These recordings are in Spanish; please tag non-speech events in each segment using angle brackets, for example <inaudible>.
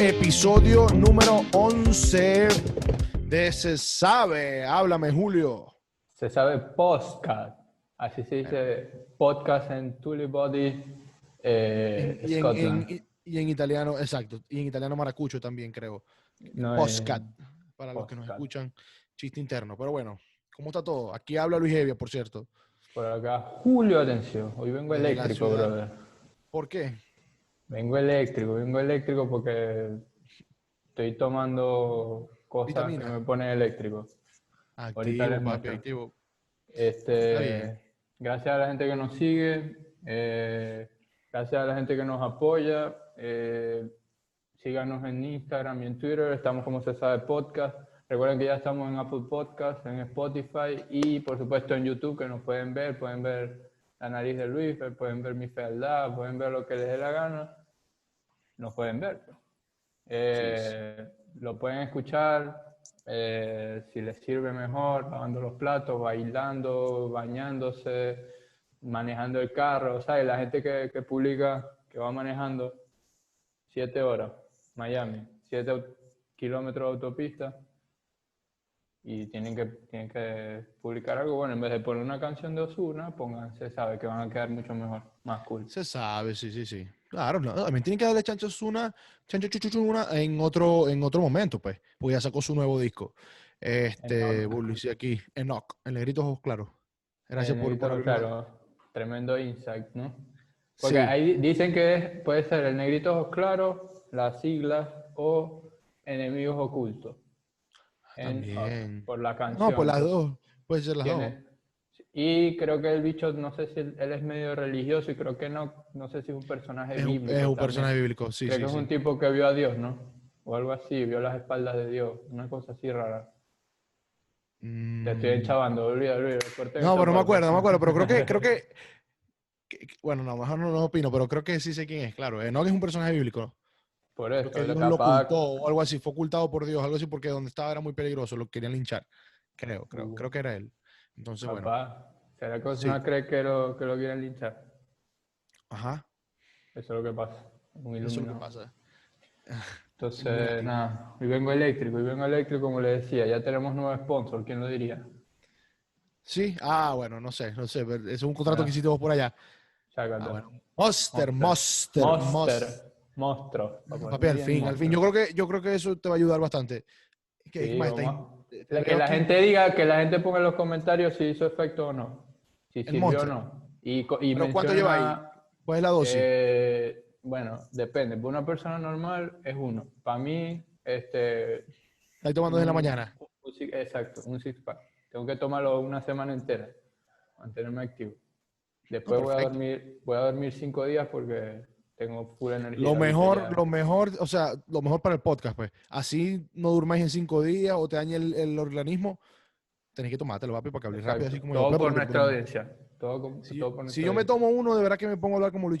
episodio número 11 de Se Sabe. Háblame, Julio. Se sabe podcast. Así se dice podcast en Tulibody, eh, Y en, Scotland. en- y en italiano, exacto. Y en italiano maracucho también, creo. No, eh, Para los que nos escuchan, chiste interno. Pero bueno, ¿cómo está todo? Aquí habla Luis Evia, por cierto. por acá, Julio, atención. Hoy vengo eléctrico, brother. ¿Por qué? Vengo eléctrico, vengo eléctrico porque estoy tomando cosas Vitamina. que me ponen eléctrico. Ahorita Activo, les papi, activo. Este, gracias a la gente que nos sigue, eh, gracias a la gente que nos apoya. eh, síganos en Instagram y en Twitter, estamos como se sabe podcast. Recuerden que ya estamos en Apple Podcast, en Spotify y por supuesto en YouTube que nos pueden ver, pueden ver la nariz de Luis, pueden ver mi fealdad, pueden ver lo que les dé la gana, nos pueden ver. Eh, Lo pueden escuchar, eh, si les sirve mejor, lavando los platos, bailando, bañándose, manejando el carro, o sea, y la gente que, que publica que va manejando siete horas, Miami, siete kilómetros de autopista y tienen que, tienen que publicar algo, bueno, en vez de poner una canción de Osuna, pónganse, sabe que van a quedar mucho mejor, más cool. Se sabe, sí, sí, sí. Claro, no, también tienen que darle chancho una, chancho chuchuchuna en otro, en otro momento, pues, porque ya sacó su nuevo disco. Este, sí, aquí, Enoch, el negrito ojos claros. Gracias por, negrito, por claro, tremendo insight, ¿no? Porque Sí. ahí dicen que puede ser el negrito ojos claros, las siglas o enemigos ocultos. En- También. por la canción. No, pues las dos, puede ser las dos. Y creo que el bicho, no sé si él, es medio religioso y creo que no, no sé si es un personaje Es bíblico. es un también. personaje bíblico, sí, creo sí, que es sí. un tipo que vio a Dios, ¿no? O algo así, vio las espaldas de Dios, una cosa así rara. Te estoy Mm. enchabando, olvida, olvida. No, pero no me acuerdo, no me acuerdo, pero creo que, <laughs> creo que, que- que- bueno, no, mejor no, no opino, pero creo que sí sé quién es, claro. Enoch es un personaje bíblico, ¿no? Por eso, que lo ocultó o algo así, fue ocultado por Dios, algo así, porque donde estaba era muy peligroso, lo querían linchar. Creo, creo, Uh. creo que era él. Entonces, bueno, capaz. ¿Será que Sí. Osuna cree que lo, que lo quieren linchar? ajá, Eso es lo que pasa. Un eso es lo que pasa. Entonces, nada, hoy vengo eléctrico, hoy vengo eléctrico, como le decía, ya tenemos nuevo sponsor, ¿quién lo diría? Sí, ah, bueno, no sé, no sé, pero es un contrato Ah. que hiciste vos por allá. Chácate. Ah, bueno. Monster, Monster, Monster. Monster. Monstruo. Papi, al fin, al fin. Yo creo que, yo creo que eso te va a ayudar bastante. Que, Sí, más, está vamos ahí- La- que la aquí. gente diga, que la gente ponga en los comentarios si hizo efecto o no. Si sirvió o no. Y, y ¿Pero cuánto lleva menciona, ¿Cuál es la dosis? eh, bueno, depende. Para una persona normal es uno. Para mí, este, Estás tomando desde la mañana. un six- exacto, un six pack. Tengo que tomarlo una semana entera, mantenerme activo. Después voy a dormir, voy a dormir cinco días porque tengo full energía. Lo mejor, lo mejor, o sea, lo mejor para el podcast, pues. Así no durmáis en cinco días o te dañe el, el organismo. Tenés que tomártelo, papi, para que hables rápido, así como Todo yo. por nuestra audiencia. Todo, con- Si, todo yo- si me tomo uno, de verdad que me pongo a hablar como Luis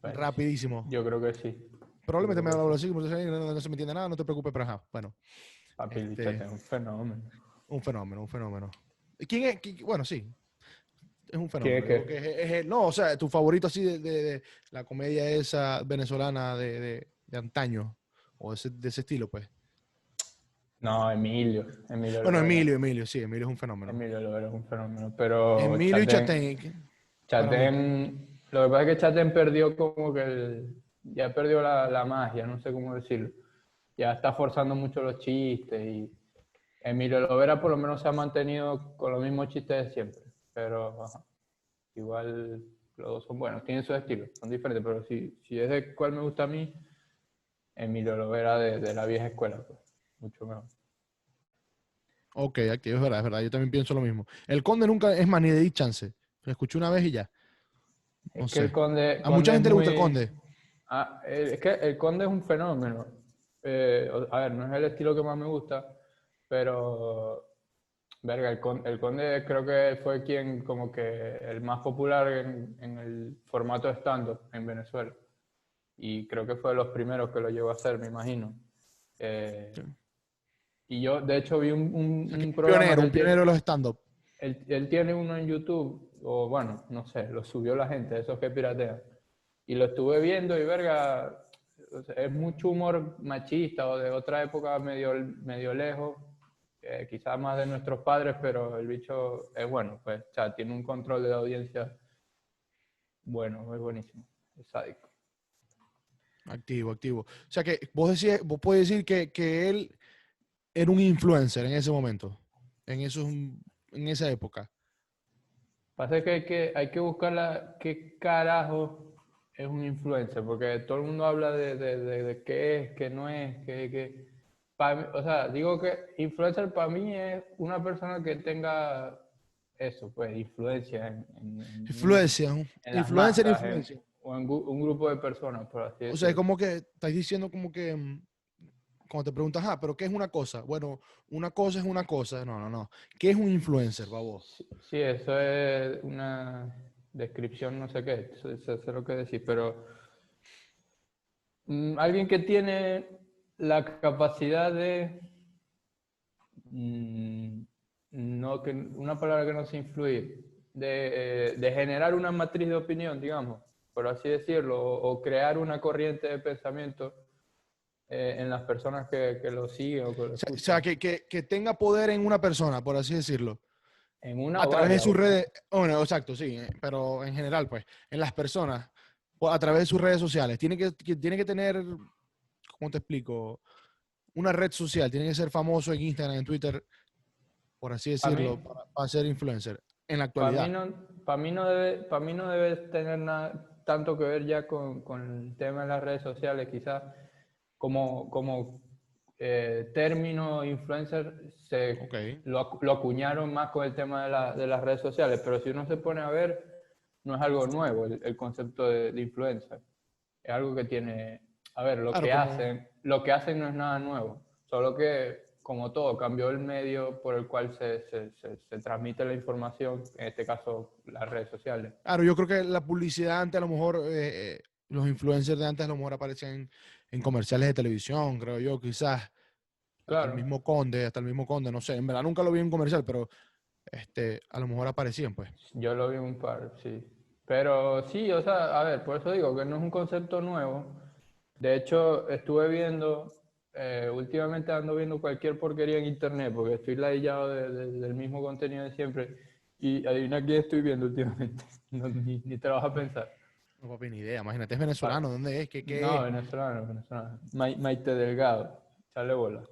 pues, Rapidísimo. Yo creo que sí. Probablemente me hablo así, como dices, no, no se me entiende nada, no te preocupes, pero ajá. Bueno, Papi, Este- un fenómeno. un fenómeno, un fenómeno. ¿Quién es? qui- Bueno, sí. Es un ¿Quién fenómeno. es qué? Digo que es- es el- no, o sea, tu favorito así de, de- de la comedia esa venezolana de, de- antaño, o ese, de ese estilo, pues. No, Emilio. Emilio Bueno. Emilio, Emilio, sí, Emilio es un fenómeno. Emilio Lovera es un fenómeno. Pero Emilio y Chatén- Chatén. Chatén- lo que pasa es que Chatén perdió como que el- ya perdió la, la magia, no sé cómo decirlo. Ya está forzando mucho los chistes y Emilio Lovera por lo menos se ha mantenido con los mismos chistes de siempre. Pero ajá, igual los dos son buenos, tienen su estilo, son diferentes, pero si, si es de cuál me gusta a mí, Emilio Lovera de, de la vieja escuela, pues, mucho mejor. Ok, activo, es verdad, es verdad. Yo también pienso lo mismo. El conde nunca es más ni de di chance. Lo escuché una vez y ya. No Es que el conde, A mucha Conde gente es le gusta el muy- conde. Ah, eh, es que el conde es un fenómeno. Eh, a ver, no es el estilo que más me gusta, pero verga, el, con- el conde creo que fue quien como que el más popular en, en el formato stand-up en Venezuela. Y creo que fue de los primeros que lo llevó a hacer, me imagino. Eh, Sí. y yo, de hecho, vi un, un, un programa Pionero, un pionero de los stand-up. él, él tiene uno en YouTube, o bueno, no sé, lo subió la gente, esos que piratean. Y lo estuve viendo y verga, es mucho humor machista o de otra época medio, medio lejos, eh, quizás más de nuestros padres, pero el bicho es bueno, pues, o sea, tiene un control de la audiencia bueno, es buenísimo, es sádico. Activo, activo. O sea que vos, decís, vos puedes decir que, que él era un influencer en ese momento, en, esos, en esa época. Pasa que hay que, hay que buscar la, qué carajo es un influencer, porque todo el mundo habla de, de, de, qué es, qué no es, qué... qué o sea, digo que influencer para mí es una persona que tenga eso, pues, influencia en... influencia, influencer, influencia. o en un grupo de personas, por así decirlo. O sea, es como que estás diciendo como que mm, cuando te preguntas, ah, pero ¿qué es una cosa? Bueno, una cosa es una cosa. No, no, no. ¿Qué es un influencer para vos? Sí, eso es una descripción, no sé qué, eso, es lo que decir, pero mm, alguien que tiene la capacidad de, mm, no, que, una palabra que no sé influir, de, eh, de, generar una matriz de opinión, digamos, por así decirlo, o crear una corriente de pensamiento eh, en las personas que, que lo siguen. O, o sea, que, que, que, tenga poder en una persona, por así decirlo. En una a través de sus redes, bueno, exacto, sí, eh, pero en general, pues, en las personas, a través de sus redes sociales. Tiene que, tiene que tener, ¿cómo te explico? Una red social, tiene que ser famoso en Instagram, en Twitter, por así decirlo, para, ser influencer en la actualidad. Para mí no, para mí no, debe, para mí no debe tener nada, tanto que ver ya con, con el tema de las redes sociales, quizás como, como eh, término influencer se lo, lo, acuñaron más con el tema de, la, de, las redes sociales, pero si uno se pone a ver, no es algo nuevo el, el concepto de, de, influencer. Es algo que tiene, a ver, lo que hacen, lo que hacen no es nada nuevo, solo que como todo, cambió el medio por el cual se, se, se, transmite la información, en este caso las redes sociales. Claro, yo creo que la publicidad antes a lo mejor, eh, eh, los influencers de antes a lo mejor aparecen en comerciales de televisión, creo yo, quizás. Claro. Hasta el mismo Conde, hasta el mismo Conde, no sé. En verdad nunca lo vi en comercial, pero este, a lo mejor aparecían, pues. Yo lo vi un par, sí. Pero sí, o sea, a ver, por eso digo que no es un concepto nuevo. De hecho, estuve viendo, eh, últimamente ando viendo cualquier porquería en internet, porque estoy ladillado de, de, del mismo contenido de siempre. Y adivina quién estoy viendo últimamente. <laughs> No, ni, ni te lo vas a pensar. No, papi, ni idea. Imagínate, es venezolano. ¿Dónde es? ¿Qué, qué no, venezolano, venezolano. Ma Maite Delgado. Chale bola.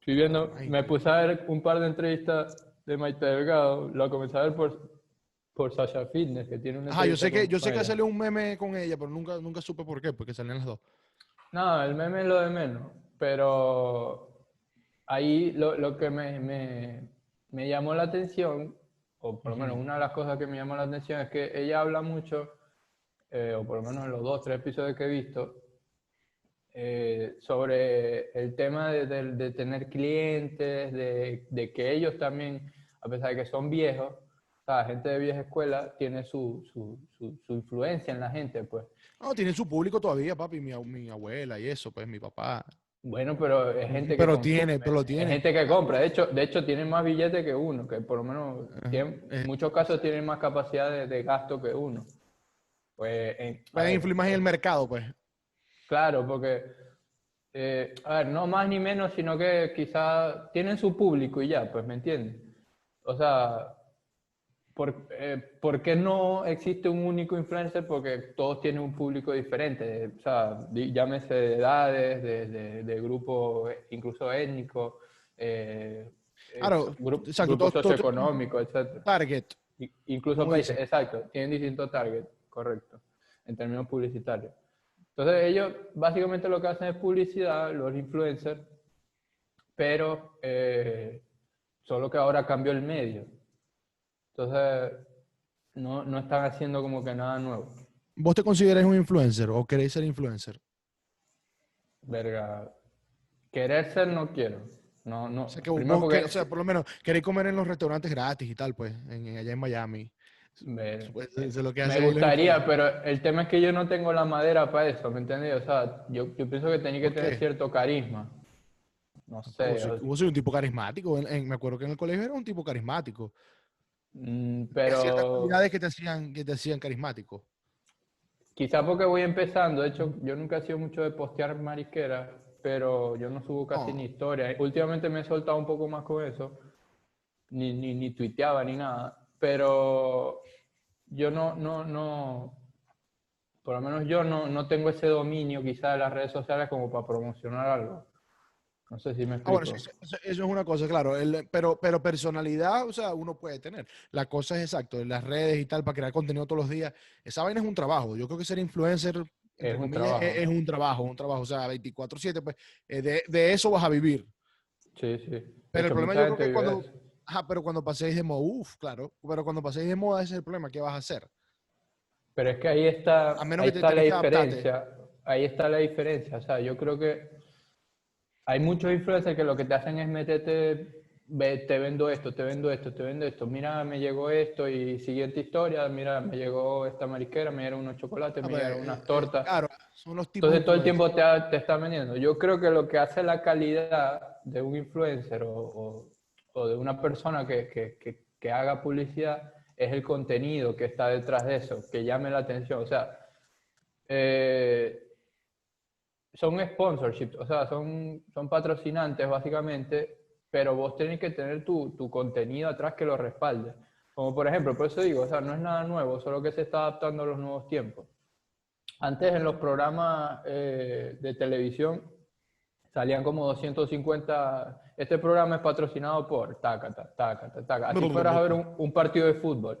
Estoy viendo, Maite. me puse a ver un par de entrevistas de Maite Delgado. Lo comencé a ver por, por Sasha Fitness, que tiene una Ah, yo sé que, yo sé que salió un meme con ella, pero nunca, nunca supe por qué, porque salían las dos. No, el meme es lo de menos. Pero ahí lo, lo que me, me, me llamó la atención, o por lo menos una de las cosas que me llamó la atención, es que ella habla mucho eh, o por lo menos en los dos, tres episodios que he visto, eh, sobre el tema de, de, de tener clientes, de, de, que ellos también, a pesar de que son viejos, la gente de vieja escuela tiene su, su, su, su, influencia en la gente, pues. No, tiene su público todavía, papi, mi, mi abuela y eso, pues mi papá. Bueno, pero es gente pero que tiene, pero lo tiene. Es gente que compra. De hecho, de hecho tienen más billetes que uno, que por lo menos tienen, en muchos casos tienen más capacidad de, de gasto que uno. Pues, en, Pueden influir más en el mercado, pues. Claro, porque, eh, a ver, no más ni menos, sino que quizá tienen su público y ya, pues, ¿me entiendes? O sea, ¿por, eh, ¿por, qué no existe un único influencer? Porque todos tienen un público diferente, o sea, llámese de edades, de, de, de grupo incluso étnico, eh, claro, grupo, exacto, grupo todo, socioeconómico, etc. Target. Incluso países, exacto, tienen distintos targets correcto, en términos publicitarios. Entonces ellos básicamente lo que hacen es publicidad, los influencers, pero eh, solo que ahora cambió el medio. Entonces no, no están haciendo como que nada nuevo. ¿Vos te consideras un influencer o queréis ser influencer? Verga, querer ser no quiero. No, no. O sea, que vos, porque... o sea, por lo menos queréis comer en los restaurantes gratis y tal, pues, en, allá en Miami. Me, Pues eso es lo que hace me gustaría, pero el tema es que yo no tengo la madera para eso, ¿me entiendes? O sea, yo, yo pienso que tenía que tener cierto carisma. No sé. Vos, soy, vos soy un tipo carismático. En, en, me acuerdo que en el colegio era un tipo carismático. Mm, pero... Ciertas actividades que te hacían, que te hacían carismático. Quizá porque voy empezando, de hecho, yo nunca he sido mucho de postear marisqueras, pero yo no subo casi No. ni historia. Últimamente me he soltado un poco más con eso, ni, ni, ni tuiteaba ni nada, pero yo no, no, no, por lo menos yo no, no tengo ese dominio quizá de las redes sociales como para promocionar algo. No sé si me Ah, explico. bueno, eso, eso- es una cosa, claro. el- pero, pero personalidad, o sea, uno puede tener. La cosa es exacto, en las redes y tal, para crear contenido todos los días. Esa vaina es un trabajo. Yo creo que ser influencer, entre un comillas, trabajo. es, es un trabajo, un trabajo. O sea, 24/7, pues eh, de, de eso vas a vivir. Sí, sí. Pero el hecho, problema yo creo que cuando, ajá, pero cuando paséis de moda, uff, claro. Pero cuando paséis de moda, ese es el problema. ¿Qué vas a hacer? Pero es que ahí está, A menos ahí que te está la que adaptarte. diferencia. Ahí está la diferencia. O sea, yo creo que hay muchos influencers que lo que te hacen es meterte, ve, te vendo esto, te vendo esto, te vendo esto. Mira, me llegó esto y siguiente historia. Mira, me llegó esta marisquera, me dieron unos chocolates, Ah, me pues, llegaron eh, unas eh, tortas. claro, son los tipos Entonces todo el tiempo te, ha- te está vendiendo. Yo creo que lo que hace la calidad de un influencer o, o- o de una persona que, que- que- que haga publicidad es el contenido que está detrás de eso, que llame la atención. O sea, eh, son sponsorships, o sea, son, son patrocinantes básicamente, pero vos tenés que tener tu, tu contenido atrás que lo respalde. Como por ejemplo, por eso digo, o sea, no es nada nuevo, solo que se está adaptando a los nuevos tiempos. Antes en los programas eh, de televisión salían como 250. Este programa es patrocinado por Tacata, Tacata, Tacata. Así fueras a ver un, un partido de fútbol.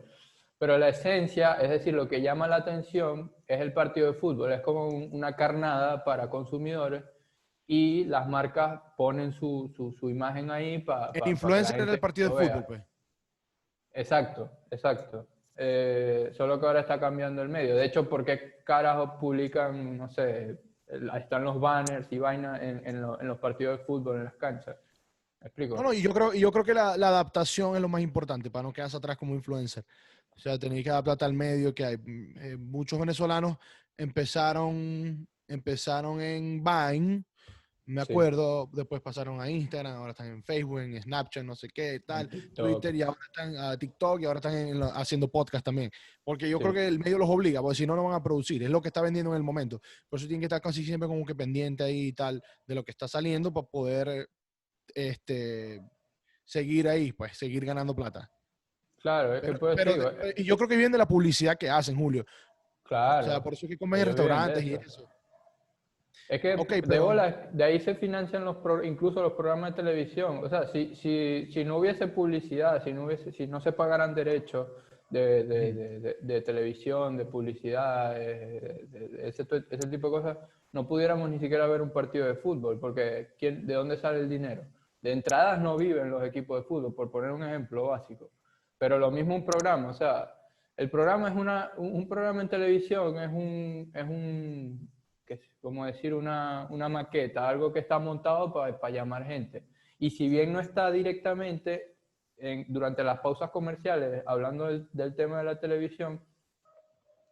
Pero la esencia, es decir, lo que llama la atención es el partido de fútbol. Es como un- una carnada para consumidores y las marcas ponen su, su, su imagen ahí para. El influencer en el partido de fútbol, pues. Exacto, exacto. Eh, solo que ahora está cambiando el medio. De hecho, ¿por qué carajos publican, no sé, están los banners y vainas en, en lo- en los partidos de fútbol, en las canchas? ¿Me explico? No, no, y yo creo, yo creo que la, la adaptación es lo más importante para no quedarse atrás como influencer. O sea, tenéis que adaptarte al medio que hay. Eh, muchos venezolanos empezaron, empezaron en Vine, me Sí. acuerdo, después pasaron a Instagram, ahora están en Facebook, en Snapchat, no sé qué, tal. Twitter, y ahora están a TikTok, y ahora están en haciendo podcast también. Porque yo Sí. creo que el medio los obliga, porque si no, no van a producir. Es lo que está vendiendo en el momento. Por eso tienen que estar casi siempre como que pendiente ahí y tal de lo que está saliendo para poder este, seguir ahí, pues, seguir ganando plata. Claro, es que Pero, por eso pero de- y yo creo que viene de la publicidad que hacen, Julio. claro. O sea, por eso es que comen en restaurantes y eso. Es que Ok, de bola, de ahí se financian los pro- incluso los programas de televisión. O sea, si, si, si no hubiese publicidad, si no, hubiese, si no se pagaran derechos de, de, de- televisión, de publicidad, de ese, ese tipo de cosas, no pudiéramos ni siquiera ver un partido de fútbol, porque ¿quién, ¿de dónde sale el dinero? De entradas no viven los equipos de fútbol, por poner un ejemplo básico. Pero lo mismo un programa, o sea, el programa es una, un, programa en televisión, es un, es un, como decir, una, una maqueta, algo que está montado para llamar gente. Y si bien no está directamente en- durante las pausas comerciales, hablando del, tema de la televisión,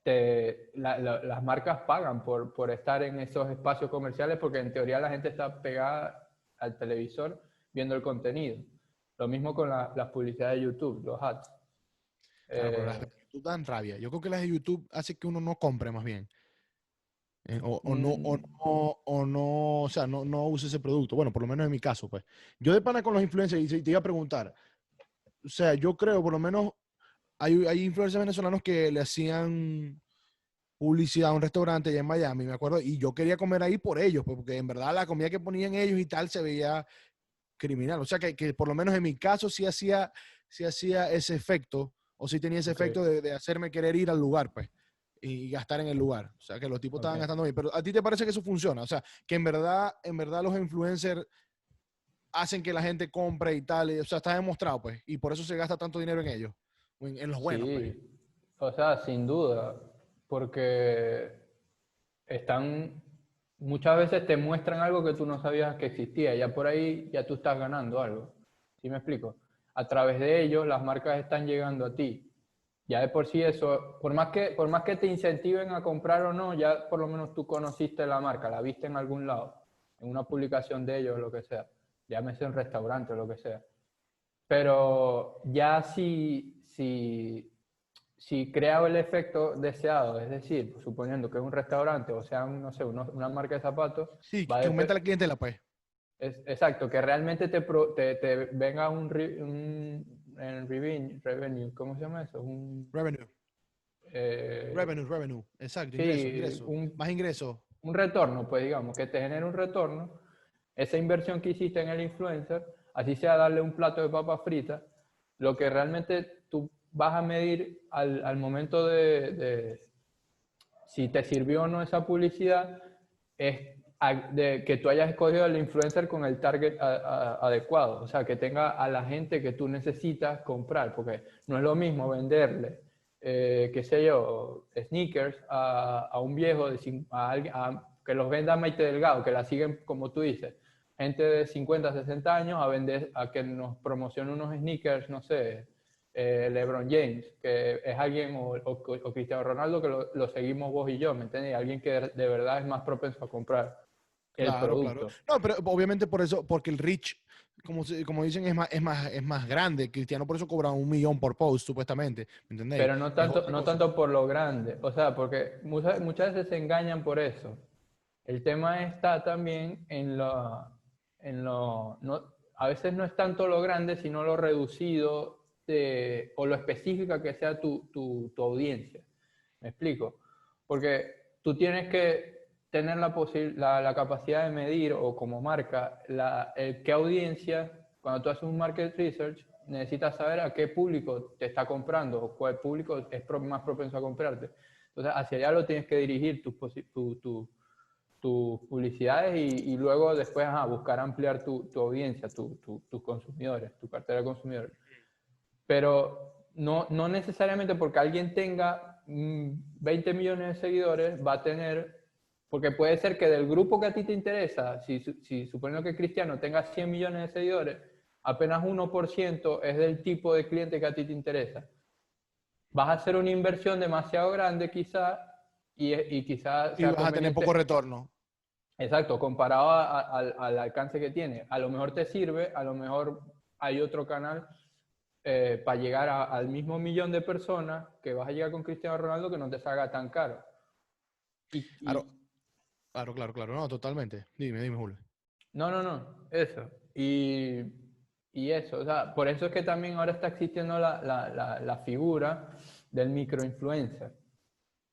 te- la- la- las marcas pagan por, por estar en esos espacios comerciales porque en teoría la gente está pegada al televisor viendo el contenido. Lo mismo con la- las publicidades de YouTube, los ads. Claro, pero Eh, las de YouTube dan rabia. Yo creo que las de YouTube hace que uno no compre más bien. Eh, o, o no, o, Mm. no, o no, o sea, no, no use ese producto. Bueno, por lo menos en mi caso, pues. Yo de pana con los influencers, y te- te iba a preguntar, o sea, yo creo, por lo menos, hay, hay influencers venezolanos que le hacían publicidad a un restaurante allá en Miami, me acuerdo, y yo quería comer ahí por ellos, pues, porque en verdad la comida que ponían ellos y tal se veía criminal. O sea, que, que por lo menos en mi caso sí hacía, sí hacía ese efecto, o sí tenía ese efecto de, de hacerme querer ir al lugar, pues, y gastar en el lugar. O sea, que los tipos estaban gastando bien. Pero a ti te parece que eso funciona. O sea, que en verdad, en verdad los influencers hacen que la gente compre y tal. y, o sea, está demostrado, pues, y por eso se gasta tanto dinero en ellos, en los buenos. pues. Sí, o sea, sin duda, porque están, muchas veces te muestran algo que tú no sabías que existía, ya por ahí ya tú estás ganando algo, ¿sí me explico? A través de ellos las marcas están llegando a ti. Ya de por sí eso, por más que, por más que te incentiven a comprar o no, ya por lo menos tú conociste la marca, la viste en algún lado, en una publicación de ellos, lo que sea, llámese un restaurante o lo que sea. Pero ya si, si si crea el efecto deseado, es decir, suponiendo que es un restaurante o sea, no sé, una marca de zapatos. Sí, que aumenta la clientela, pues. Es, exacto, que realmente te, te, te venga un, un, revenue, ¿cómo se llama eso? Un, revenue. Eh, revenue, revenue, exacto, ingreso, Un, más ingreso. Un retorno, pues digamos, que te genere un retorno, esa inversión que hiciste en el influencer, así sea darle un plato de papas fritas, lo que realmente vas a medir al, al momento de, si te sirvió o no esa publicidad, es de que tú hayas escogido el influencer con el target adecuado, o sea, que tenga a la gente que tú necesitas comprar, porque no es lo mismo venderle, eh, qué sé yo, sneakers a, a un viejo, de, a, que los venda Maite Delgado, que la siguen como tú dices, gente de 50, 60 años a vender, a que nos promocione unos sneakers, no sé, eh, LeBron James, que es alguien, o, o, Cristiano Ronaldo, que lo, lo, seguimos vos y yo, ¿me entiendes? Alguien que de verdad es más propenso a comprar el producto. No, pero obviamente por eso, porque el reach, como, como dicen, es más, es, más, es más grande. Cristiano por eso cobra un millón por post, supuestamente. ¿Me entendés? Pero no tanto, no tanto por lo grande. O sea, porque muchas, muchas veces se engañan por eso. El tema está también en lo... En lo no, a veces no es tanto lo grande, sino lo reducido o lo específica que sea tu, tu, tu audiencia. ¿Me explico? Porque tú tienes que tener la, la, capacidad de medir o como marca la, qué audiencia, cuando tú haces un market research, necesitas saber a qué público te está comprando o cuál público es más propenso a comprarte. Entonces, hacia allá lo tienes que dirigir tus tu, tu, publicidades y, luego después buscar ampliar tu, audiencia, tus consumidores, tu cartera de consumidores. Pero no, no necesariamente porque alguien tenga 20 mm, millones de seguidores va a tener porque puede ser que del grupo que a ti te interesa, si, si suponiendo que Cristiano tenga 100 millones de seguidores, apenas 1% es del tipo de cliente que a ti te interesa. Vas a hacer una inversión demasiado grande quizá y, y quizá... Y vas a tener poco retorno. Exacto, comparado al alcance que tiene. A lo mejor te sirve, a lo mejor hay otro canal eh, para llegar al mismo millón de personas que vas a llegar con Cristiano Ronaldo que no te salga tan caro. claro. Claro, claro, claro. No, totalmente. Dime, dime, Julio. No, no, no. Eso. Y, y, eso. O sea, por eso es que también ahora está existiendo la, la, la, figura del microinfluencer.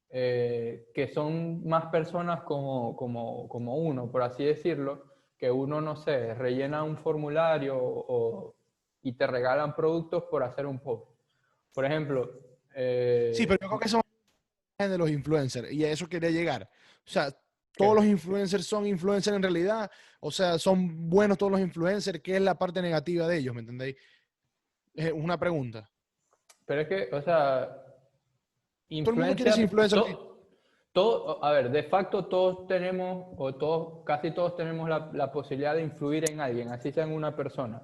Eh, que son más personas como, como, como, uno, por así decirlo, que uno, no sé, rellena un formulario o, y te regalan productos por hacer un post. Por ejemplo... Eh, sí, pero yo creo que son de los influencers y a eso quería llegar. O sea, todos los influencers son influencers en realidad. O sea, son buenos todos los influencers. ¿Qué es la parte negativa de ellos? ¿Me entendéis? Es una pregunta. Pero es que, o sea, todo el mundo quiere ser influencer. Todo, a ver, de facto todos tenemos, o todos, casi todos tenemos la, posibilidad de influir en alguien, así sea en una persona.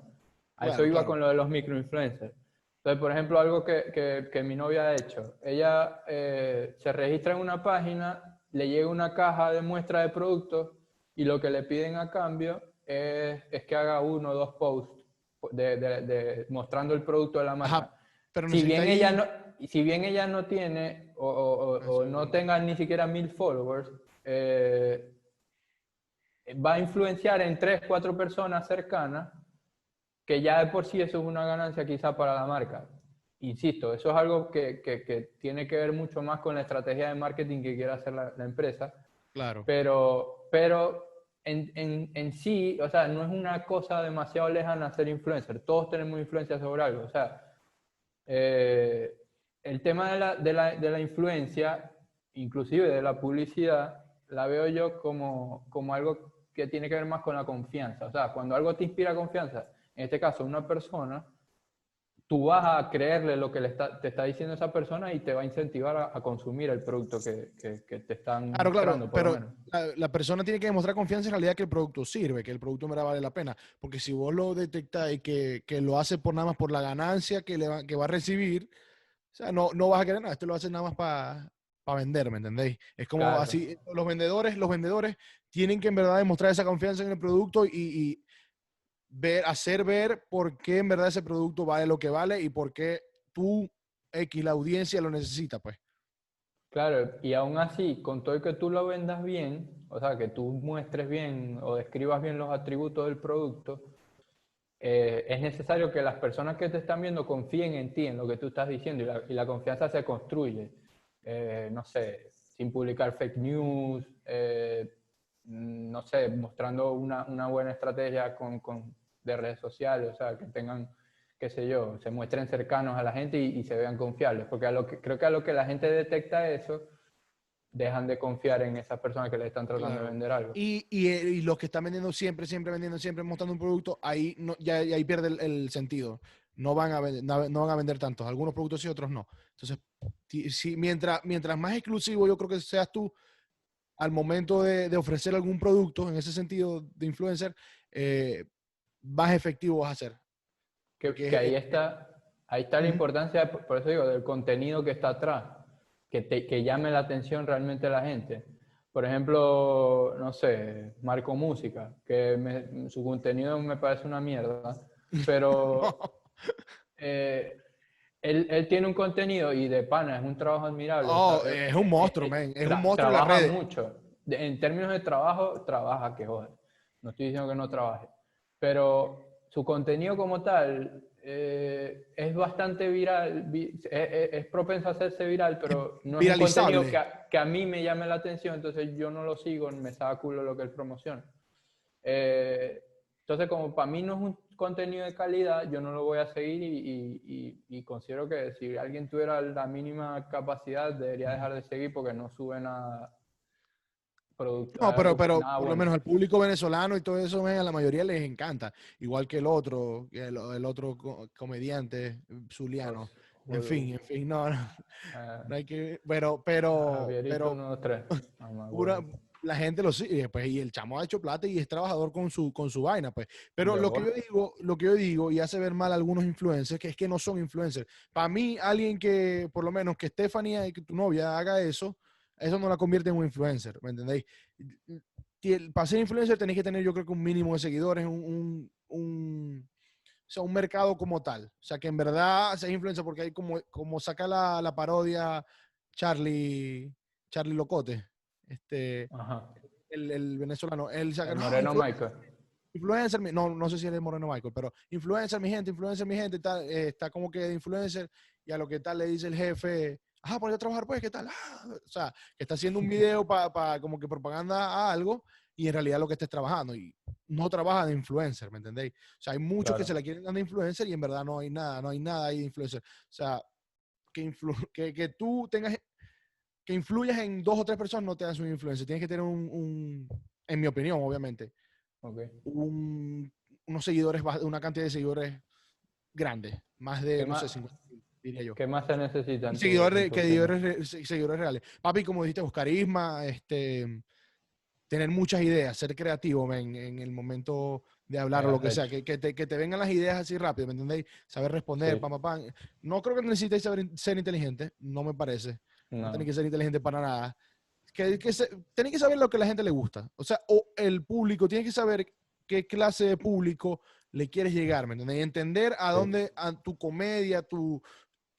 A eso iba con lo de los microinfluencers. Entonces, por ejemplo, algo que, que, mi novia ha hecho. Ella eh, se registra en una página le llega una caja de muestra de productos y lo que le piden a cambio es, que haga uno o dos posts de, mostrando el producto de la marca. pero si, bien ella no, si bien ella no tiene o, no tenga ni siquiera mil followers, eh, va a influenciar en tres, cuatro personas cercanas, que ya de por sí eso es una ganancia quizá para la marca insisto, eso es algo que, que, tiene que ver mucho más con la estrategia de marketing que quiere hacer la, empresa. Claro. Pero, pero en, en, en, sí, o sea, no es una cosa demasiado lejana ser influencer. Todos tenemos influencia sobre algo. O sea, eh, el tema de la, de, la, de la, influencia, inclusive de la publicidad, la veo yo como, como algo que tiene que ver más con la confianza. O sea, cuando algo te inspira confianza, en este caso una persona, tú vas a creerle lo que le está, te está diciendo esa persona y te va a incentivar a, consumir el producto que, que, te están Claro, claro, pero la, persona tiene que demostrar confianza en realidad que el producto sirve, que el producto me vale la pena. Porque si vos lo detectáis que, que lo hace por nada más por la ganancia que, le va, que va a recibir, o sea, no, no vas a querer nada, esto lo hace nada más para para vender, ¿me entendéis? Es como así, los vendedores, los vendedores tienen que en verdad demostrar esa confianza en el producto y, y ver, hacer ver por qué en verdad ese producto vale lo que vale y por qué tú X, la audiencia lo necesita, pues. Claro, y aún así, con todo que tú lo vendas bien, o sea, que tú muestres bien o describas bien los atributos del producto, eh, es necesario que las personas que te están viendo confíen en ti, en lo que tú estás diciendo, y la, confianza se construye, eh, no sé, sin publicar fake news, eh, no sé, mostrando una, una buena estrategia con, con, de redes sociales, o sea, que tengan, qué sé yo, se muestren cercanos a la gente y, se vean confiables, porque a lo que, creo que a lo que la gente detecta eso, dejan de confiar en esas personas que le están tratando de vender algo. Y, y, eh, y, los que están vendiendo siempre, siempre vendiendo, siempre mostrando un producto, ahí no, ya, ahí pierde el, sentido. No van, a vender, no, van a vender tantos. Algunos productos sí, otros no. Entonces, si, mientras, mientras más exclusivo yo creo que seas tú al momento de, de ofrecer algún producto, en ese sentido de influencer, eh, más efectivo vas a ser. Que, que ahí está, ahí está la importancia, por eso digo, del contenido que está atrás que, te, que llame la atención realmente a la gente. Por ejemplo, no sé, Marco Música, que su contenido me parece una mierda, pero <laughs> eh, él, él, tiene un contenido y de pana es un trabajo admirable. Oh, es un monstruo, man. Es un monstruo trabaja mucho. En términos de trabajo, trabaja que joder. No estoy diciendo que no trabaje. Pero su contenido como tal eh, es bastante viral, es, propenso a hacerse viral, pero no es un contenido que a, mí me llame la atención, entonces yo no lo sigo, me saca culo lo que él promociona. Eh, entonces, como para mí no es un contenido de calidad, yo no lo voy a seguir y, y, considero que si alguien tuviera la mínima capacidad, debería dejar de seguir porque no sube nada, no, pero, pero por lo menos al público venezolano y todo eso, a la mayoría les encanta. Igual que el otro, el, el otro comediante, Zuliano. En fin, en fin, no, no, ah. hay que, pero, pero, pero, ah, <laughs> la gente lo sigue, pues, y el chamo ha hecho plata y es trabajador con su, con su vaina, pues. Pero lo que yo digo, lo que yo digo, y hace ver mal a algunos influencers, que es que no son influencers. Para mí, alguien que, por lo menos, que Estefanía y que tu novia haga eso, eso no la convierte en un influencer, ¿me entendéis? Para ser influencer tenéis que tener yo creo que un mínimo de seguidores, un, un, o sea, un mercado como tal. O sea, que en verdad seas influencer porque hay como, como saca la, la parodia Charlie, Charlie Locote, este, El, el, venezolano. Saca, el Moreno Michael. Influencer, no, no sé si es Moreno Michael, pero influencer, mi gente, influencer, mi gente, está, eh, está como que de influencer y a lo que tal le dice el jefe, ah, por a trabajar, pues, ¿qué tal? Ah, o sea, que está haciendo un <laughs> video para como que propaganda a algo y en realidad lo que estés trabajando y no trabaja de influencer, ¿me entendéis? O sea, hay muchos que se la quieren dar de influencer y en verdad no hay nada, no hay nada ahí de influencer. O sea, que, que, que, tú tengas, que influyas en dos o tres personas no te das un influencer. Tienes que tener un, un en mi opinión, obviamente, un, unos seguidores, una cantidad de seguidores grandes, más de, no sé, 50 ¿Qué más se necesitan? Seguidores, que seguidores, reales. Papi, como dijiste, buscar carisma, este, tener muchas ideas, ser creativo en, el momento de hablar o lo que sea, que, te, vengan las ideas así rápido, ¿me entendéis? Saber responder, pam, pam, No creo que necesitéis saber, ser inteligente, no me parece. No, tenéis que ser inteligente para nada. Que, que tenéis que saber lo que a la gente le gusta. O sea, o el público, tiene que saber qué clase de público le quieres llegar, ¿me entendéis? Entender a dónde, a tu comedia, tu,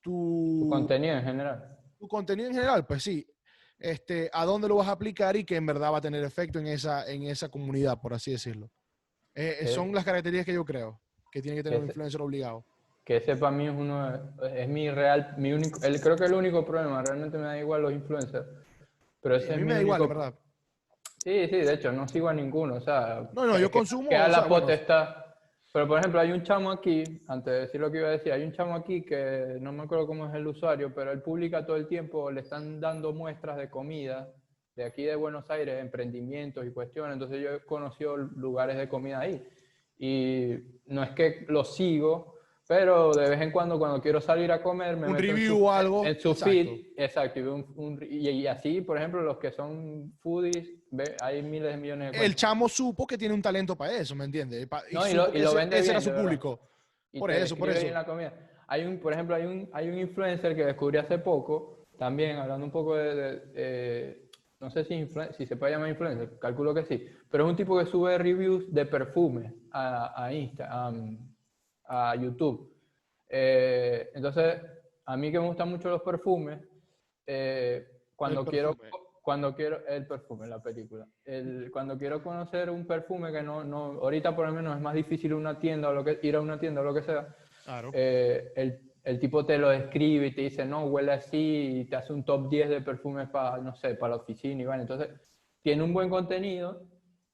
tu, contenido en general. Tu contenido en general, pues sí. Este, a dónde lo vas a aplicar y que en verdad va a tener efecto en esa, en esa comunidad, por así decirlo. Eh, eh, son las características que yo creo que tiene que tener un influencer obligado. Que ese para mí es uno, es mi real, mi único, el, creo que es el único problema, realmente me da igual los influencers. Pero ese a mí me da igual, ¿verdad? Sí, sí, de hecho, no sigo a ninguno, o sea... No, no, yo consumo... Que a la potestad... Pero, por ejemplo, hay un chamo aquí, antes de decir lo que iba a decir, hay un chamo aquí que no me acuerdo cómo es el usuario, pero él publica todo el tiempo, le están dando muestras de comida de aquí de Buenos Aires, emprendimientos y cuestiones. Entonces yo he conocido lugares de comida ahí. Y no es que lo sigo, pero de vez en cuando, cuando quiero salir a comer, me un review o algo. En su feed, exacto. y, así, por ejemplo, los que son foodies, ve, hay miles de millones de El chamo supo que tiene un talento para eso, ¿me entiendes? No, y, lo, y lo vende ese, era su público. por eso, por eso. La comida. Hay un, por ejemplo, hay un, hay un influencer que descubrí hace poco, también hablando un poco de, no sé si, si se puede llamar influencer, calculo que sí, pero es un tipo que sube reviews de perfume a, a Insta, a YouTube. Eh, entonces, a mí que me gustan mucho los perfumes, eh, cuando quiero cuando quiero el perfume, la película. El, cuando quiero conocer un perfume que no, no, ahorita por lo menos es más difícil una tienda o lo que, ir a una tienda o lo que sea. Claro. Eh, el, el, tipo te lo describe y te dice, no, huele así y te hace un top 10 de perfumes para, no sé, para la oficina y bueno, entonces tiene un buen contenido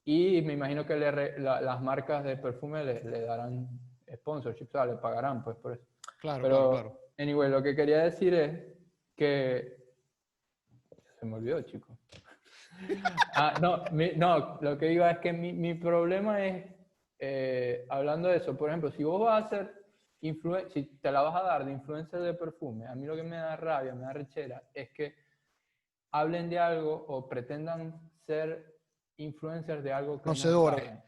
y me imagino que le, las marcas de perfume le, le darán sponsorship, o sea, le pagarán pues por eso. Claro, Pero, claro, claro. anyway, lo que quería decir es que se me olvidó, chico. <laughs> ah, no, no, lo que iba es que mi, mi problema es, eh, hablando de eso, por ejemplo, si vos vas a hacer, si te la vas a dar de influencer de perfume, a mí lo que me da rabia, me da rechera, es que hablen de algo o pretendan ser influencers de algo que Conocedores. no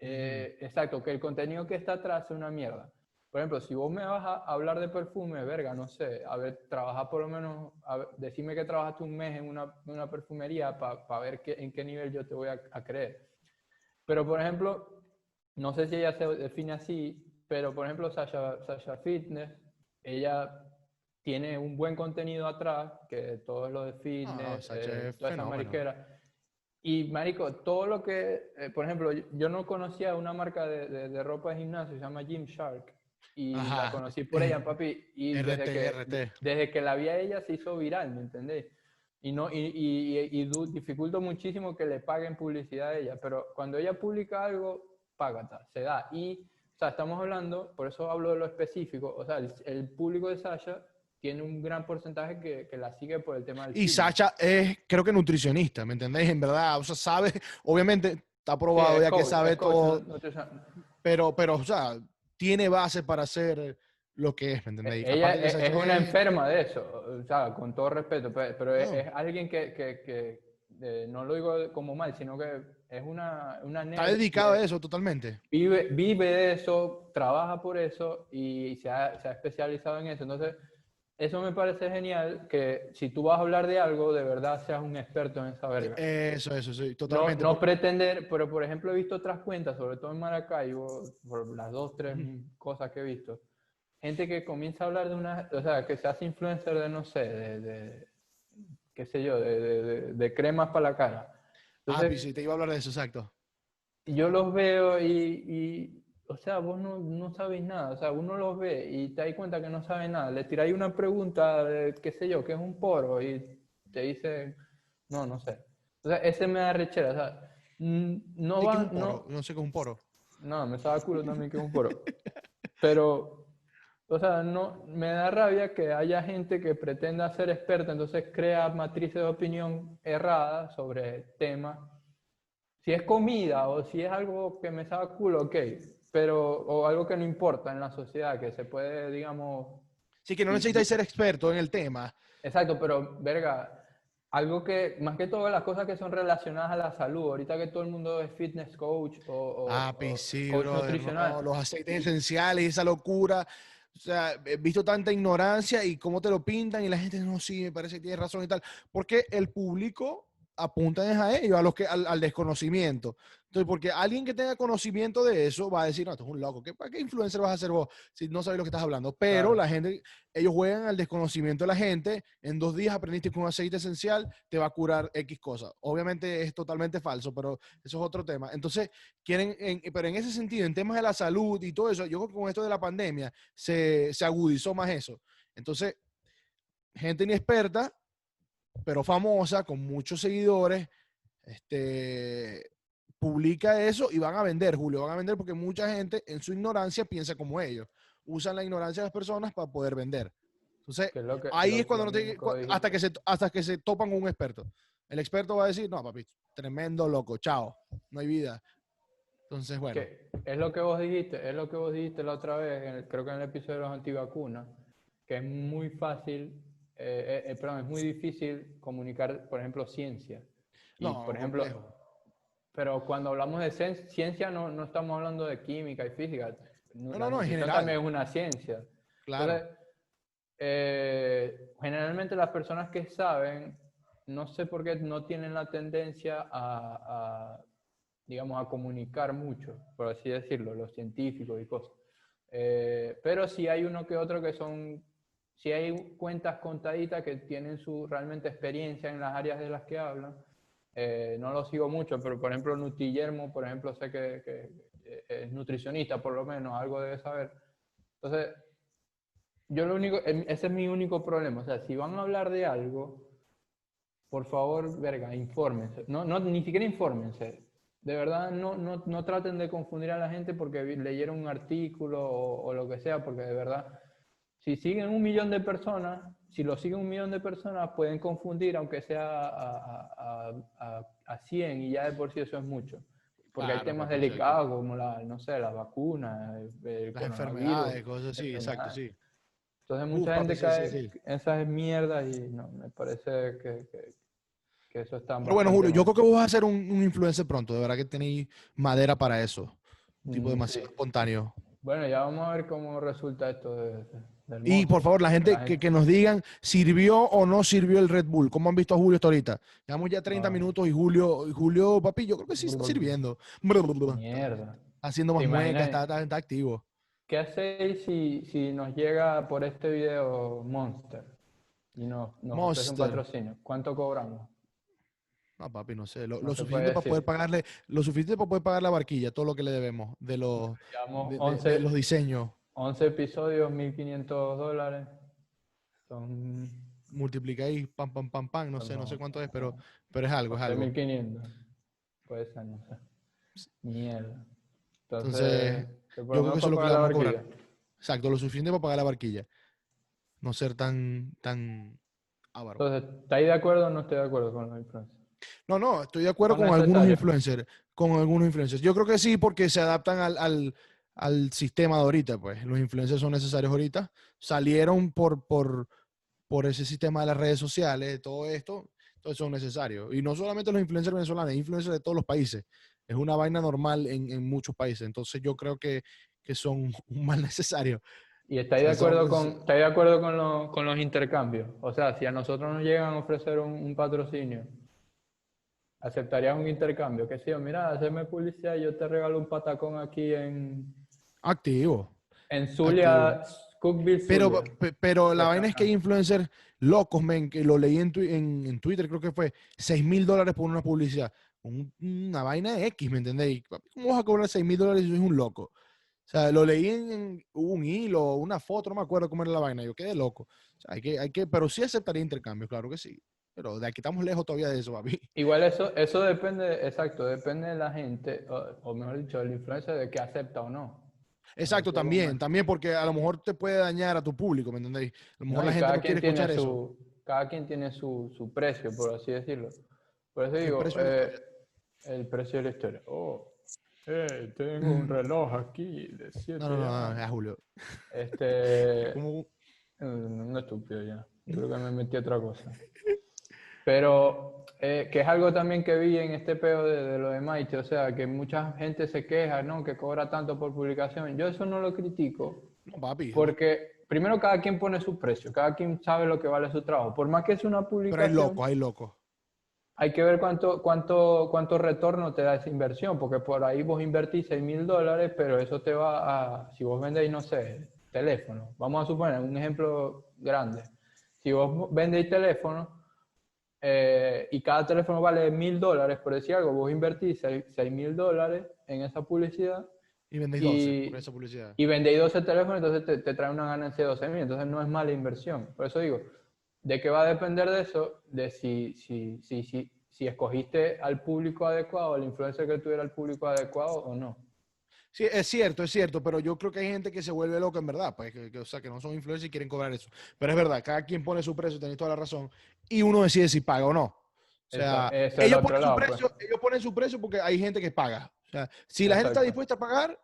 eh, Exacto, que el contenido que está atrás es una mierda. Por ejemplo, si vos me vas a hablar de perfume, verga, no sé, a ver, trabajar por lo menos, a ver, decime que trabajaste un mes en una, una perfumería para ver qué, en qué nivel yo te voy a, a, creer. Pero, por ejemplo, no sé si ella se define así, pero, por ejemplo, Sasha, Sasha Fitness, ella tiene un buen contenido atrás, que todo es lo de fitness, Ah, eh, es toda esa mariquera. Y, marico, todo lo que, eh, por ejemplo, yo, yo no conocía una marca de, de, de ropa de gimnasio, se llama Gymshark, y Ajá. la conocí por ella, papi, y <laughs> RT, desde, que, RT. desde que la vi a ella se hizo viral, ¿me entendés? Y, no, y, y, y, y dificulta muchísimo que le paguen publicidad a ella, pero cuando ella publica algo, págata, se da. Y, o sea, estamos hablando, por eso hablo de lo específico, o sea, el, el público de Sasha tiene un gran porcentaje que, que la sigue por el tema del Y fitness. Sacha es, creo que nutricionista, ¿me entendéis? En verdad, o sea, sabe, obviamente está Sí, probado es ya que coach, sabe es coach, todo, pero, pero, o sea, tiene base para hacer lo que es, ¿me entendéis? Ella que es, es una enferma de eso, o sea, con todo respeto, pe- pero es, No. es alguien que, que, que, eh, no lo digo como mal, sino que es una, una Está dedicado que a eso totalmente. Vive, vive de eso, trabaja por eso y se ha, se ha especializado en eso. Entonces, eso me parece genial, que si tú vas a hablar de algo, de verdad seas un experto en esa verga. Eso, eso, sí, totalmente. no pretender, pero por ejemplo he visto otras cuentas, sobre todo en Maracaibo, por las dos, tres cosas que he visto, gente que comienza a hablar de una, o sea, que se hace influencer de, no sé, de, de qué sé yo, de, de- cremas para la cara. ah, sí, te iba a hablar de eso, exacto. yo los veo y, y, o sea, vos no, no sabéis nada, o sea, uno los ve y te das cuenta que no sabe nada, le tiráis una pregunta de, qué sé yo, qué es un poro y te dice, no, no sé. O sea, ese me da rechera, o sea, no ¿Y qué es va, un poro? no, No sé qué es un poro. no, me sabe culo también que es un poro. Pero, o sea, no, me da rabia que haya gente que pretenda ser experta, entonces crea matrices de opinión erradas sobre temas. Si es comida o si es algo que me sabe culo, ok, pero, o algo que no importa en la sociedad, que se puede, digamos, Sí, que no necesitáis ser experto en el tema. Exacto, pero verga, algo que, más que todo las cosas que son relacionadas a la salud, ahorita que todo el mundo es fitness coach o, o- Ah, o pues sí, coach brother, nutricional. no, los aceites esenciales, esa locura. O sea, he visto tanta ignorancia y cómo te lo pintan y la gente no, sí, me parece que tiene razón y tal. Porque el público apunta es a ellos, a los que, al, al desconocimiento. Entonces, porque alguien que tenga conocimiento de eso va a decir, no, esto es un loco. ¿Qué, ¿Para qué influencer vas a ser vos si no sabes lo que estás hablando? Pero Claro. la gente, ellos juegan al desconocimiento de la gente. En dos días aprendiste que un aceite esencial te va a curar X cosas. Obviamente es totalmente falso, pero eso es otro tema. Entonces, quieren, en- pero en ese sentido, en temas de la salud y todo eso, yo creo que con esto de la pandemia se, se agudizó más eso. Entonces, gente inexperta, pero famosa, con muchos seguidores, este, publica eso y van a vender, Julio, van a vender porque mucha gente en su ignorancia piensa como ellos. Usan la ignorancia de las personas para poder vender. Entonces, que lo que- ahí lo- es cuando no te- hasta que se hasta que se topan con un experto. El experto va a decir, no, papi, tremendo loco, chao, no hay vida. Entonces, bueno, Que es lo que vos dijiste, es lo que vos dijiste la otra vez, en el- creo que en el episodio de los antivacunas, que es muy fácil, eh, eh, eh, perdón, es muy difícil comunicar, por ejemplo, ciencia. Y, no, por ejemplo, complejo. pero cuando hablamos de cien- ciencia no, no estamos hablando de química y física. no, La no, en nutrición general. también es una ciencia. claro. Entonces, eh, generalmente las personas que saben, no sé por qué no tienen la tendencia a, a, digamos, a comunicar mucho, por así decirlo, los científicos y cosas. Eh, pero sí hay uno que otro que son si hay cuentas contaditas que tienen su realmente experiencia en las áreas de las que hablan. Eh, no lo sigo mucho, pero por ejemplo, Nutrillermo, por ejemplo, sé que, que es nutricionista, por lo menos, algo debe saber. Entonces, yo lo único, em, ese es mi único problema. O sea, si van a hablar de algo, por favor, verga, infórmense. No, no, ni siquiera infórmense. De verdad, no, no, no traten de confundir a la gente porque leyeron un artículo o, lo que sea, porque de verdad, si siguen un millón de personas, si lo siguen un millón de personas, pueden confundir, aunque sea a, a, a, 100 y ya de por sí eso es mucho. Porque hay temas delicados como la, no sé, las vacunas, las enfermedades, cosas así, exacto, sí. Entonces mucha gente cae en esas mierdas y no, me parece que, que, eso está... Pero bueno, Julio, yo creo que vos vas a ser un, un, influencer pronto, de verdad que tenéis madera para eso. Un tipo mm, demasiado espontáneo. Bueno, ya vamos a ver cómo resulta esto de, y por favor, la gente, Que, que, nos digan, ¿sirvió o no sirvió el Red Bull? ¿Cómo han visto a Julio hasta ahorita? Llevamos ya 30 ah. minutos y Julio, Julio, papi, yo creo que sí está sirviendo. Mierda. Haciendo más muecas, está, está, está activo. ¿Qué hacéis si, si nos llega por este video Monster y no, nos Monster. un patrocinio? ¿Cuánto cobramos? No, papi, no sé. Lo, suficiente para poder pagarle, lo suficiente para poder pagar la barquilla, todo lo que le debemos de los, de, los diseños. 11 episodios, 1.500 dólares. Son... Multiplicáis, pam, pam, pam, pam, no sé, no sé cuánto es, pero, pero es algo, es algo. 1.500. Puede ser, no sé. Mierda. Entonces yo creo que eso es lo que le vamos a cobrar. Exacto, lo suficiente para pagar la barquilla. No ser tan, tan avaro. Entonces, ¿estáis de acuerdo o no estoy de acuerdo con los influencers? No, no, estoy de acuerdo con algunos influencers. Con algunos influencers. Yo creo que sí, porque se adaptan al, al, al, sistema de ahorita, pues. Los influencers son necesarios ahorita. Salieron por, por, por ese sistema de las redes sociales, todo esto. Entonces son necesarios. Y no solamente los influencers venezolanos, influencers de todos los países es una vaina normal en, en muchos países. Entonces yo creo que, que, son <laughs> un mal necesario. ¿Y estáis de acuerdo, con, ¿estáis de acuerdo con, los, con, los intercambios? O sea, si a nosotros nos llegan a ofrecer un, patrocinio, ¿aceptarías un intercambio? Que si, mira, hazme publicidad y yo te regalo un patacón aquí en... Activo. En Zulia, Cookville, Pero, pero la vaina es que hay influencers locos, men, que lo leí en, en, en Twitter, creo que fue 6 mil dólares por una publicidad una vaina X, ¿me entendéis? ¿Cómo vas a cobrar 6 mil dólares si sois un loco? O sea, lo leí en, un hilo, una foto, no me acuerdo cómo era la vaina, yo quedé loco. O sea, hay que, hay que, pero sí aceptaría intercambio, claro que sí. Pero de aquí estamos lejos todavía de eso, papi. <laughs> Igual eso, eso depende, exacto, depende de la gente, o, mejor dicho, de la influencia de que acepta o no. Exacto, también, también porque a lo mejor te puede dañar a tu público, ¿me entendéis? A lo mejor la gente no quiere escuchar eso. Cada quien tiene su, su, precio, por así decirlo. Por eso digo, eh, el precio de la historia. Oh, eh, tengo un <laughs> reloj aquí de 7 No, no, no, no, es Julio. Este. <laughs> Como... Un estúpido ya. Creo que me metí a otra cosa. Pero eh, que es algo también que vi en este peo de, lo de Maite, o sea, que mucha gente se queja, ¿no? Que cobra tanto por publicación. Yo eso no lo critico. No, papi. Porque primero cada quien pone su precio, cada quien sabe lo que vale su trabajo. Por más que es una publicación. Pero hay loco, hay loco hay que ver cuánto, cuánto, cuánto retorno te da esa inversión, porque por ahí vos invertís 6 mil dólares, pero eso te va a, si vos vendéis, no sé, teléfono, vamos a suponer un ejemplo grande, si vos vendéis teléfono eh, y cada teléfono vale mil dólares, por decir algo, vos invertís 6 mil dólares en esa publicidad. Y vendéis 12 por esa publicidad. Y vendéis 12 teléfonos, entonces te, te trae una ganancia de 12 mil, entonces no es mala inversión. Por eso digo, ¿De qué va a depender de eso? De si, si, si, si, si escogiste al público adecuado, al influencer que tuviera el público adecuado o no. Sí, es cierto, es cierto, pero yo creo que hay gente que se vuelve loca en verdad, pues, que, o sea, que no son influencers y quieren cobrar eso. Pero es verdad, cada quien pone su precio, tenéis toda la razón, y uno decide si paga o no. O sea, ellos, ponen su pues. precio, ellos ponen su precio porque hay gente que paga. O sea, si la gente está dispuesta a pagar,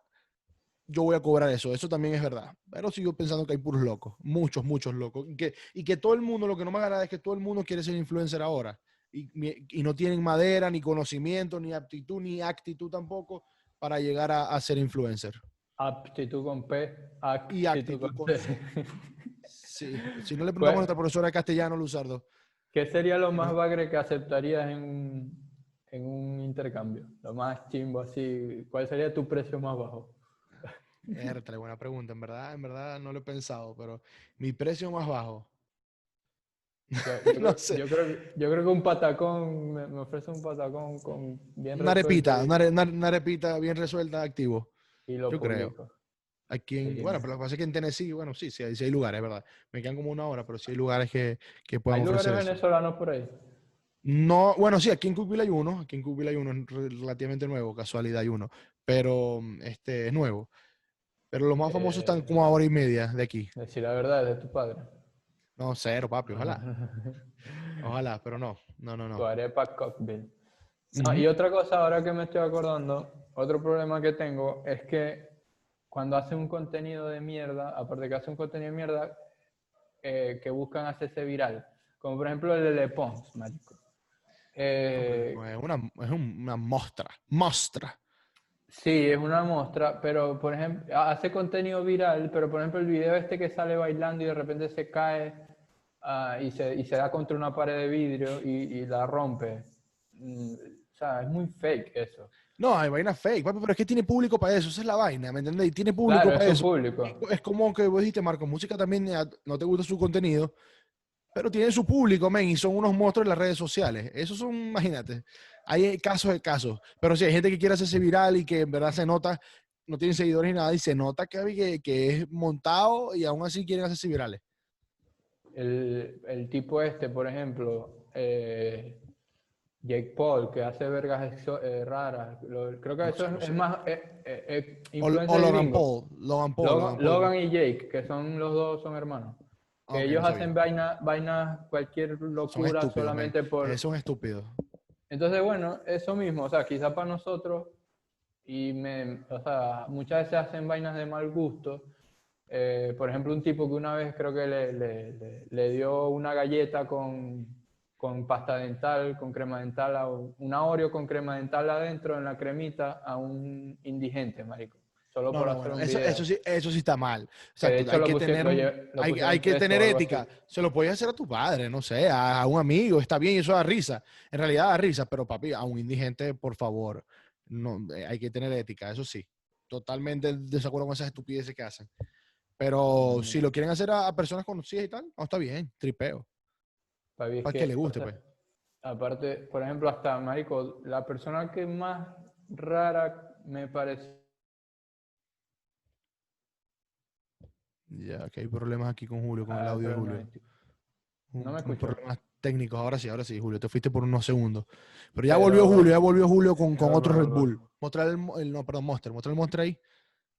yo voy a cobrar eso. Eso también es verdad. Pero sigo pensando que hay puros locos, muchos, muchos locos. Y que, y que todo el mundo, lo que no me agrada es que todo el mundo quiere ser influencer ahora. Y, y no tienen madera, ni conocimiento, ni aptitud, ni actitud tampoco para llegar a, ser influencer. Aptitud con P. y actitud con, P. sí. Si no le <laughs> preguntamos a nuestra profesora de castellano, Luzardo. ¿Qué sería lo más bagre que aceptarías en, en un intercambio? Lo más chimbo, así. ¿Cuál sería tu precio más bajo? Értale, buena pregunta. En verdad, en verdad no lo he pensado, pero mi precio más bajo. Yo, <laughs> yo No creo, sé. yo creo que- yo creo que un patacón, me, me ofrece un patacón con bien Una arepita, una, are- una- arepita bien resuelta, activo. y, lo yo creo. Aquí en, Sí. bueno, pero lo que pasa es que en Tennessee, bueno, sí, sí hay, sí hay lugares, ¿verdad? Me quedan como una hora, pero sí hay lugares que, que ¿Hay puedan lugares ofrecer eso. venezolanos por ahí? No, bueno, sí, aquí en Cookville hay uno, aquí en Cookville hay uno es re- relativamente nuevo, casualidad hay uno, pero mm, este es nuevo. Pero los más famosos están Eh. como a hora y media de aquí. Decir la verdad, es de tu padre. No, cero, papi, ojalá, <laughs> ojalá, pero no, no, no, Tu no. arepa cocktail. No, y otra cosa, ahora que me estoy acordando, otro problema que tengo es que cuando hacen un contenido de mierda, aparte que hacen un contenido de mierda, eh, que buscan hacerse viral, como por ejemplo el de Le Pons, marico. Eh, Es una, es un- una mostra, mostra. Sí, es una muestra, pero por ejemplo, hace contenido viral, pero por ejemplo el video este que sale bailando y de repente se cae ah, y, se, y se da contra una pared de vidrio y, y la rompe. Mm, o sea, es muy fake eso. No, hay vaina fake, papi, pero es que tiene público para eso, esa es la vaina, ¿me entendés? Tiene público Claro, para es eso. público. Es como que vos dijiste, Marco, música también eh, no te gusta su contenido, pero tiene su público, men, y son unos monstruos en las redes sociales. Esos son, imagínate, hay casos de casos. Pero sí, hay gente que quiere hacerse viral y que en verdad se nota, no tienen seguidores ni nada, y se nota que, que, que es montado y aún así quieren hacerse virales. El, el tipo este, por ejemplo, eh, Jake Paul, que hace vergas exo- eh, raras. lo- creo que No eso sé, es, no es sé. más eh, eh, eh, O, Logan. Paul, Logan Paul. Logan, Logan Paul. Logan y Jake, que son los dos son hermanos. Que ellos no hacen sabía. vaina, vainas, cualquier locura solamente men. por... Eh, Son estúpidos. Entonces, bueno, eso mismo, o sea, quizá para nosotros, y muchas veces hacen vainas de mal gusto. Eh, por ejemplo, un tipo que una vez creo que le, dio una galleta con, con pasta dental, con crema dental, una Oreo con crema dental adentro en la cremita a un indigente, marico. Solo No, por no, hacer bueno, un eso, video. eso sí, eso sí está mal. O sea, hay que tener, hay, hay que ética. Se lo puedes hacer a tu padre, no sé, a, a un amigo, está bien, eso da risa. En realidad da risa, pero papi, a un indigente, por favor, no, eh, hay que tener ética, eso sí. Totalmente en desacuerdo con esas estupideces que hacen. Pero si lo quieren hacer a, a personas conocidas y tal, no está bien, tripeo. Papi, Para que le guste, o sea, pues. Aparte, por ejemplo, hasta, marico, la persona que más rara me parece Ya, que hay problemas aquí con Julio, con el Ah, audio de no Julio. no me escucho. problemas técnicos, ahora sí, ahora sí, Julio, te fuiste por unos segundos. Pero ya Pero- volvió Julio, ya volvió Julio con, con otro Red. Bull. Mostrar el, no, perdón, Monster, mostrar el Monster ahí.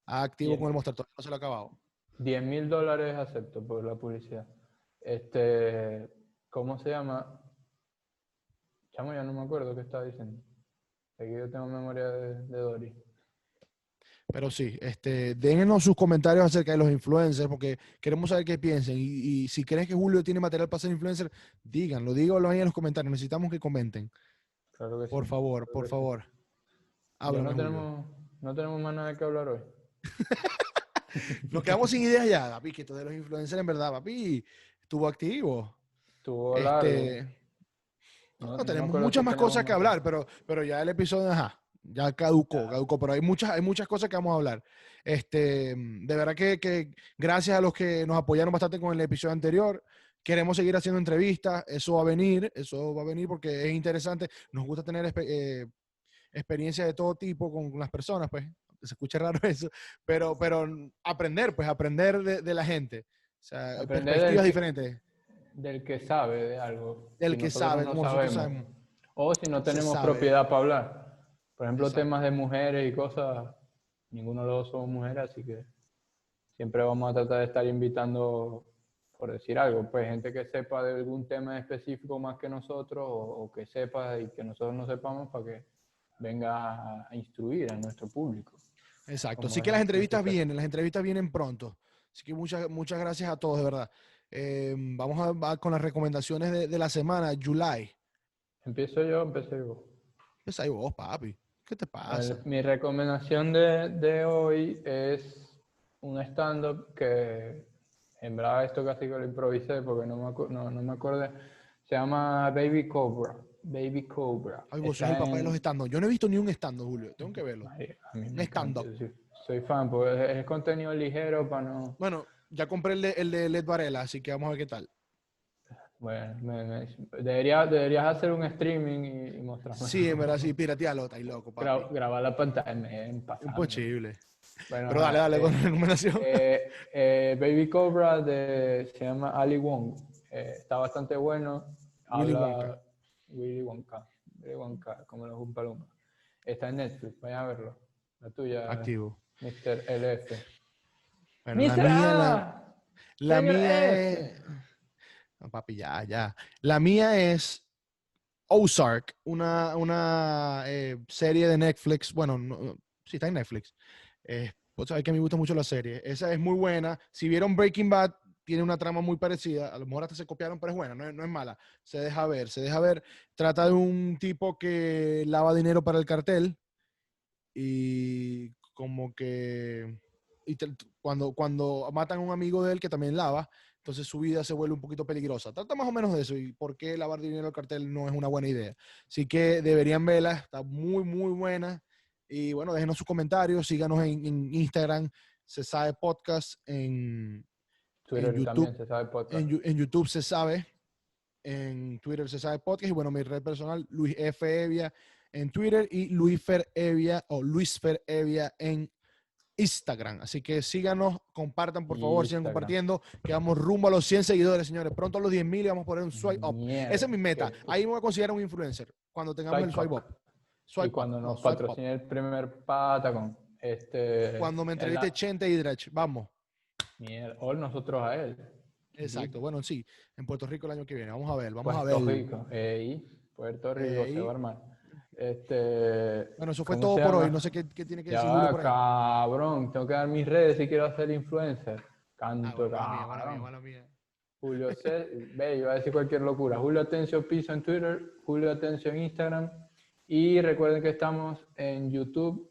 Ah, Activo Bien. con el Monster, todavía no se lo ha acabado. 10 mil dólares acepto por la publicidad. Este, ¿cómo se llama? Chamo, ya no me acuerdo qué estaba diciendo. Aquí yo tengo memoria de, de Dory. Pero sí, este, déjenos sus comentarios acerca de los influencers, porque queremos saber qué piensan. Y, y si crees que Julio tiene material para ser influencer, díganlo, díganlo ahí en los comentarios. Necesitamos que comenten. Claro que sí. Por favor, por que favor. No tenemos, no tenemos más nada que hablar hoy. <laughs> Nos quedamos sin ideas ya, papi, que esto de los influencers, en verdad, papi, estuvo activo. Estuvo. Este, No- no, no me tenemos muchas más tenemos cosas que hablar, pero, pero ya el episodio, ajá, ya caducó, Ya. caducó, pero hay muchas, hay muchas cosas que vamos a hablar. Este, de verdad que, que gracias a los que nos apoyaron bastante con el episodio anterior. Queremos seguir haciendo entrevistas, eso va a venir, eso va a venir porque es interesante. Nos gusta tener eh, experiencia de todo tipo con, con las personas, pues. Se escucha raro <laughs> eso, pero, pero aprender, pues aprender de, de la gente. O sea, Aprender del perspectivas que- diferentes. Del que sabe de algo. Del si que sabe, no como sabemos. sabemos. O si no tenemos propiedad para hablar. Por ejemplo, Exacto. temas de mujeres y cosas, ninguno de los dos somos mujeres, así que siempre vamos a tratar de estar invitando, por decir algo, pues gente que sepa de algún tema específico más que nosotros o, o que sepa y que nosotros no sepamos para que venga a, a instruir a nuestro público. Exacto. como Así que las en entrevistas vienen, las entrevistas vienen pronto. Así que muchas, muchas gracias a todos, de verdad. Eh, vamos a, va con las recomendaciones de, de la semana, July. Empiezo yo, empecé yo. Ahí vos, papi. ¿Qué te pasa? Mi recomendación de, de hoy es un stand-up que en verdad esto casi que lo improvisé porque no me, acu- no, no me acordé. Se llama Baby Cobra. Baby Cobra. Ay, vos sos el papá de los estandos. Yo no he visto ni un estando, Julio. Tengo que verlo. Ay, Un stand-up. soy fan, porque es, es contenido ligero para no... Bueno, ya compré el de, el de Led Varela, así que vamos a ver qué tal. Bueno, me- me- debería- deberías hacer un streaming y, y mostrarme. Sí, en verdad, sí, piratealo, está ahí loco. Gra- grabar la pantalla en, pasando. Imposible. Bueno, Pero dale, dale, eh, con la recomendación. eh, eh, Baby Cobra de, se llama Ali Wong. Eh, está bastante bueno. Willy Habla- Wonka. Willy Wonka. Willy Wonka, como los Oompa Loompa. Está en Netflix, vayan a verlo. La tuya, Activo. Mr. LF. Bueno, la mía, la, A, la señor mía es... No, papi, ya, ya. La mía es Ozark, una, una eh, serie de Netflix. Bueno, no- no, sí, está en Netflix. Eh, vos sabés que me gusta mucho la serie. Esa es muy buena. Si vieron Breaking Bad, tiene una trama muy parecida. A lo mejor hasta se copiaron, pero es buena, no no es mala. Se deja ver, se deja ver. Trata de un tipo que lava dinero para el cartel y como que y cuando, cuando matan a un amigo de él que también lava, entonces su vida se vuelve un poquito peligrosa. Trata más o menos de eso y por qué lavar dinero al cartel no es una buena idea. Así que deberían verla, está muy, muy buena. Y bueno, déjenos sus comentarios, síganos en, en Instagram, se sabe podcast, en, Twitter YouTube- también se sabe podcast. en, en YouTube se sabe, en Twitter se sabe podcast y bueno, mi red personal, Luis F. Evia en Twitter y Luis Fer Evia o Luis Fer Evia en Instagram. Así que síganos, compartan por favor, sigan compartiendo, que vamos rumbo a los 100 seguidores, señores. Pronto a los 10 mil y vamos a poner un swipe up. Mierda, Esa es mi meta. Ahí me voy a considerar un influencer cuando tengamos el Swipe up. Swipe y cuando up, nos patrocine el primer Patacon. Este, Cuando me en la- entreviste Chente y Drech. Vamos. Mierda, o nosotros a él. Exacto. Bueno, sí, en Puerto Rico el año que viene. Vamos a ver, vamos Puerto a ver. Rico. Ey, Puerto Rico Ey. se va a armar. Este, Bueno, eso fue ¿cómo todo por hoy. No sé qué, qué tiene que Ya decir cabrón. Tengo que dar mis redes si quiero ser influencer. Ah, Canto, bueno, mala mía, mala cabrón. mía, mala mía. Julio <laughs> C. Ve, iba a decir cualquier locura. Julio Atencio Piso en Twitter, Julio Atencio en Instagram. Y recuerden que estamos en YouTube,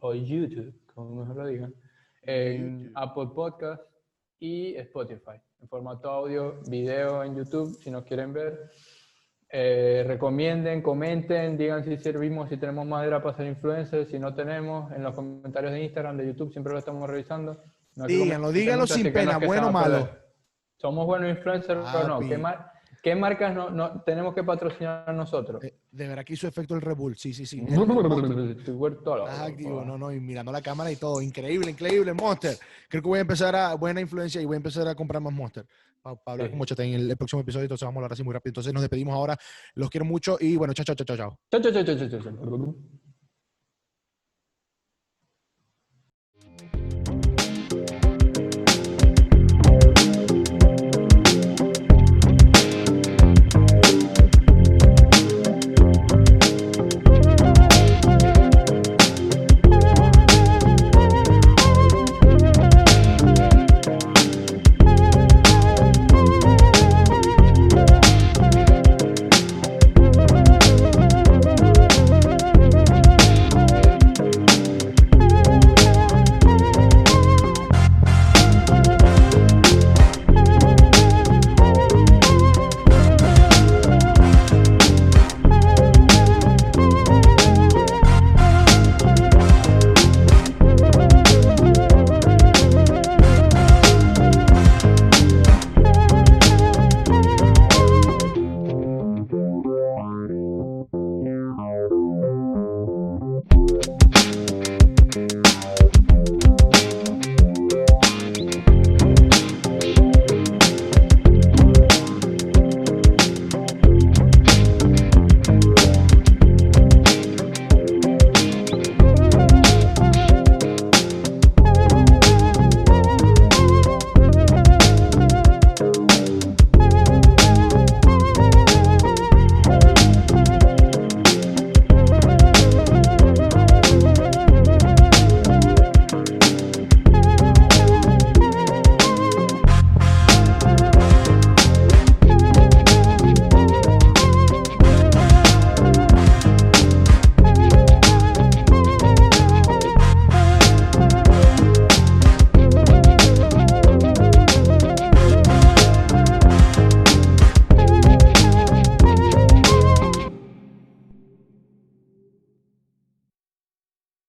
o YouTube, como mejor lo digan, en YouTube. Apple Podcast y Spotify. En formato audio, video en YouTube, si nos quieren ver. Eh, recomienden, comenten, digan si servimos, si tenemos madera para ser influencers, si no tenemos, en los comentarios de Instagram, de YouTube, siempre lo estamos revisando. No Díganlo, díganlo sin pena, bueno o malo. ¿Somos buenos influencers o no? ¿Qué, mar- qué marcas no, no tenemos que patrocinar nosotros? Eh, De verdad que hizo efecto el Red. Sí, sí, sí. <laughs> Estás activo, no, no, y mirando la cámara y todo. Increíble, increíble, Monster. Creo que voy a empezar a, buena influencia y voy a empezar a comprar más Monster. Para hablar Sí. con en el, el próximo episodio, entonces vamos a hablar así muy rápido. Entonces nos despedimos ahora. Los quiero mucho y bueno, chao, chao, chao, chao, chao. Chao, chao, chao, chao, chao, chao.